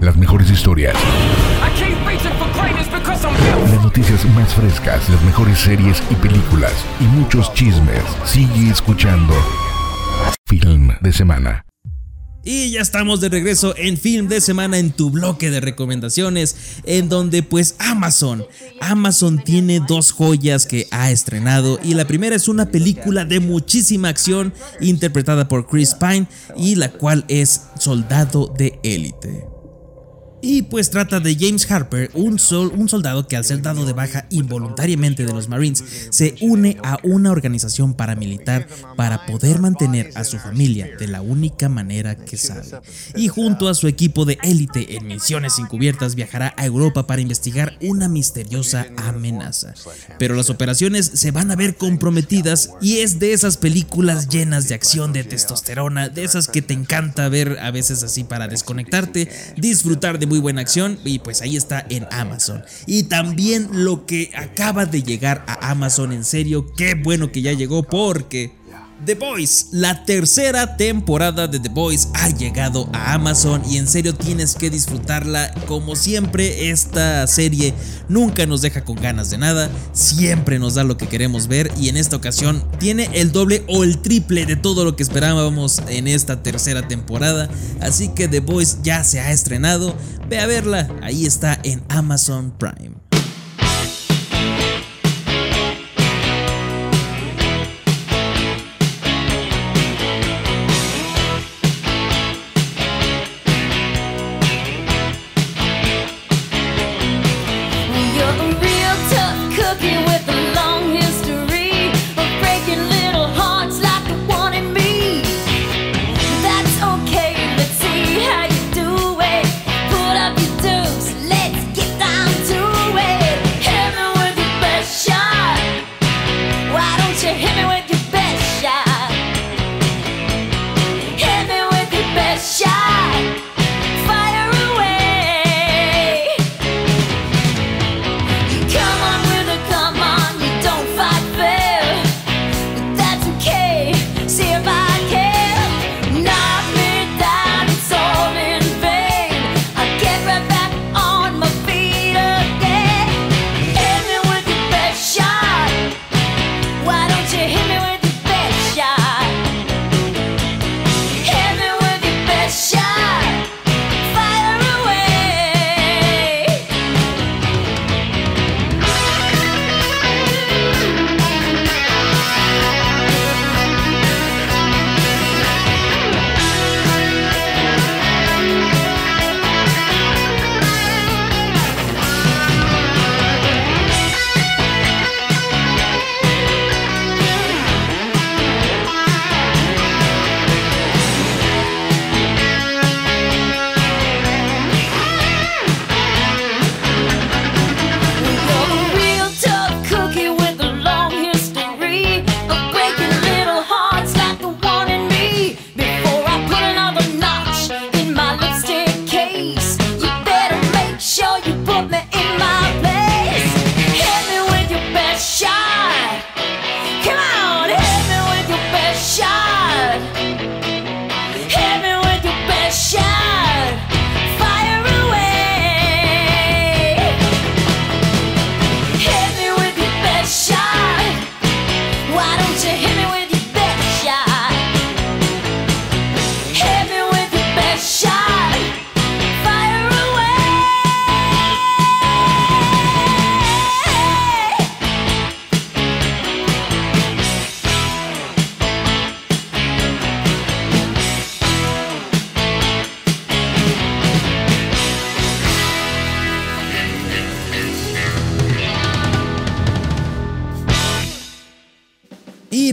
Las mejores historias. Las noticias más frescas, las mejores series y películas y muchos chismes. Sigue escuchando Film de Semana. Y ya estamos de regreso en Film de Semana en tu bloque de recomendaciones, en donde pues Amazon, Amazon tiene dos joyas que ha estrenado y la primera es una película de muchísima acción interpretada por Chris Pine y la cual es Soldado de Élite. Y pues trata de James Harper, un, un, soldado que al ser dado de baja involuntariamente de los Marines, se une a una organización paramilitar para poder mantener a su familia de la única manera que sabe. Y junto a su equipo de élite en misiones encubiertas viajará a Europa para investigar una misteriosa amenaza. Pero las operaciones se van a ver comprometidas y es de esas películas llenas de acción, de testosterona, de esas que te encanta ver a veces así para desconectarte, disfrutar de muy buena acción y pues ahí está en Amazon. Y también lo que acaba de llegar a Amazon en serio, qué bueno que ya llegó porque The Boys, la tercera temporada de The Boys ha llegado a Amazon y en serio tienes que disfrutarla. Como siempre, esta serie nunca nos deja con ganas de nada, siempre nos da lo que queremos ver y en esta ocasión tiene el doble o el triple de todo lo que esperábamos en esta tercera temporada. Así que The Boys ya se ha estrenado, ve a verla, ahí está en Amazon Prime. hit me with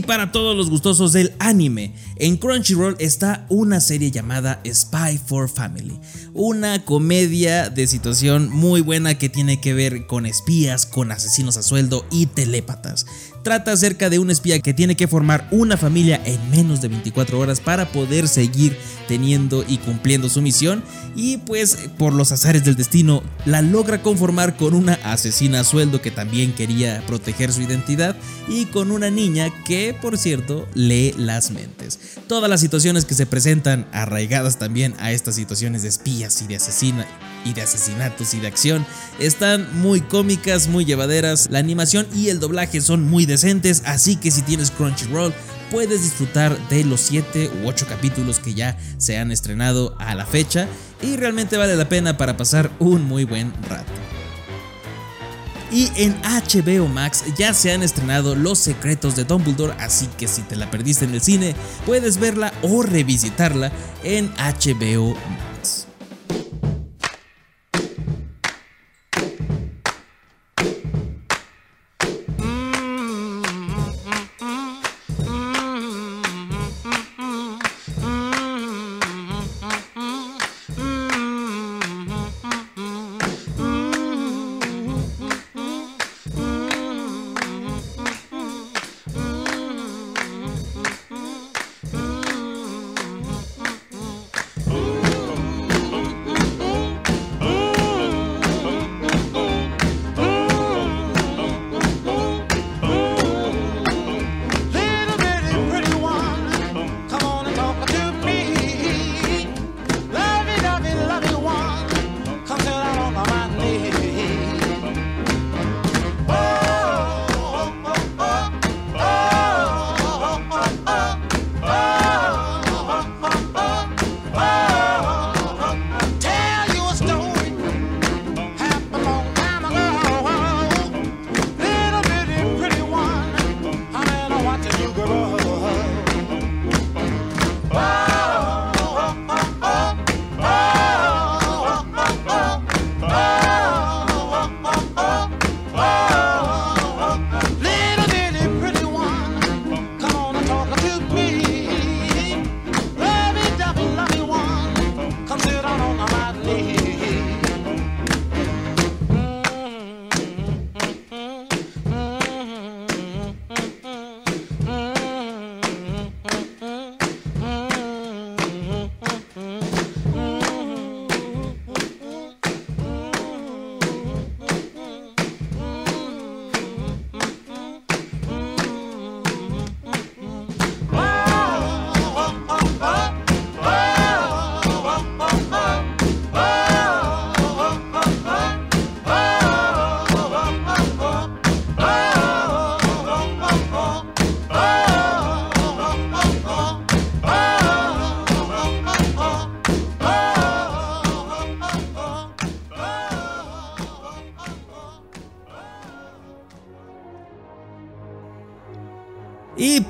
para todos los gustosos del anime, en Crunchyroll está una serie llamada Spy for Family, una comedia de situación muy buena que tiene que ver con espías, con asesinos a sueldo y telépatas. Trata acerca de un espía que tiene que formar una familia en menos de 24 horas para poder seguir teniendo y cumpliendo su misión y pues por los azares del destino la logra conformar con una asesina a sueldo que también quería proteger su identidad y con una niña que por cierto lee las mentes. Todas las situaciones que se presentan arraigadas también a estas situaciones de espías y de asesina y de asesinatos y de acción están muy cómicas, muy llevaderas. La animación y el doblaje son muy decentes, así que si tienes Crunchyroll puedes disfrutar de los 7 u 8 capítulos que ya se han estrenado a la fecha y realmente vale la pena para pasar un muy buen rato. Y en HBO Max ya se han estrenado Los Secretos de Dumbledore, así que si te la perdiste en el cine, puedes verla o revisitarla en HBO Max.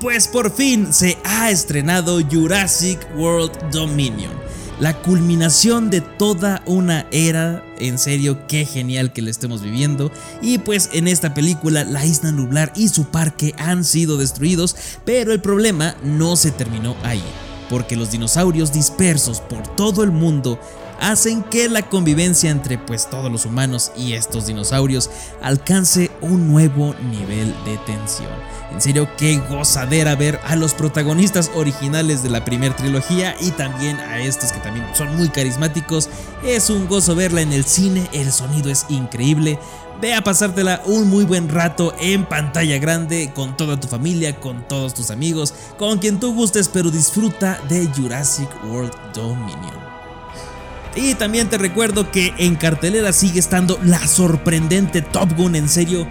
Pues por fin se ha estrenado Jurassic World Dominion. La culminación de toda una era, en serio, qué genial que la estemos viviendo. Y pues en esta película la isla nublar y su parque han sido destruidos, pero el problema no se terminó ahí, porque los dinosaurios dispersos por todo el mundo hacen que la convivencia entre pues todos los humanos y estos dinosaurios alcance un nuevo nivel de tensión. En serio, qué gozadera ver a los protagonistas originales de la primera trilogía y también a estos que también son muy carismáticos. Es un gozo verla en el cine, el sonido es increíble. Ve a pasártela un muy buen rato en pantalla grande con toda tu familia, con todos tus amigos, con quien tú gustes, pero disfruta de Jurassic World Dominion. Y también te recuerdo que en cartelera sigue estando la sorprendente Top Gun, en serio.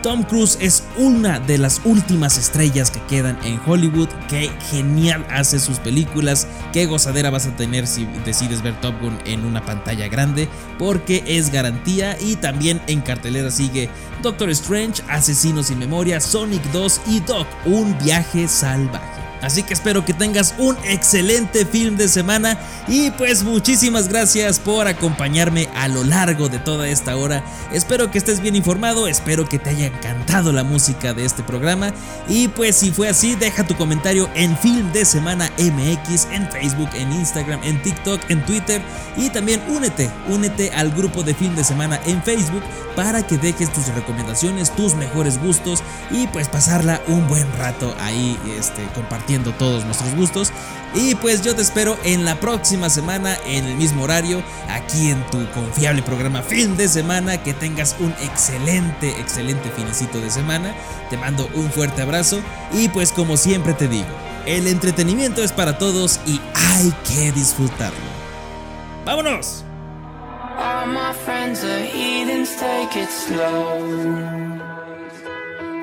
Tom Cruise es una de las últimas estrellas que quedan en Hollywood. Qué genial hace sus películas. Qué gozadera vas a tener si decides ver Top Gun en una pantalla grande. Porque es garantía. Y también en cartelera sigue Doctor Strange, Asesinos sin Memoria, Sonic 2 y Doc, un viaje salvaje. Así que espero que tengas un excelente film de semana y pues muchísimas gracias por acompañarme a lo largo de toda esta hora. Espero que estés bien informado, espero que te haya encantado la música de este programa. Y pues si fue así deja tu comentario en Film de Semana MX, en Facebook, en Instagram, en TikTok, en Twitter. Y también únete, únete al grupo de Film de Semana en Facebook para que dejes tus recomendaciones, tus mejores gustos y pues pasarla un buen rato ahí este, compartiendo todos nuestros gustos. Y pues yo te espero en la próxima semana en el mismo horario, aquí en tu confiable programa Fin de Semana. Que tengas un excelente, excelente finecito de semana. Te mando un fuerte abrazo y pues como siempre te digo, el entretenimiento es para todos y hay que disfrutarlo. ¡Vámonos!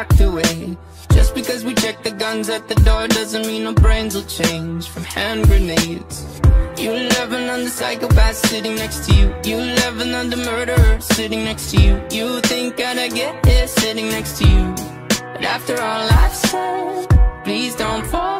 Locked away Just because we check the guns at the door Doesn't mean our brains will change From hand grenades. You love another psychopath sitting next to you. You love another murderer sitting next to you. You think I'd get here sitting next to you. But after all I've said Please don't forget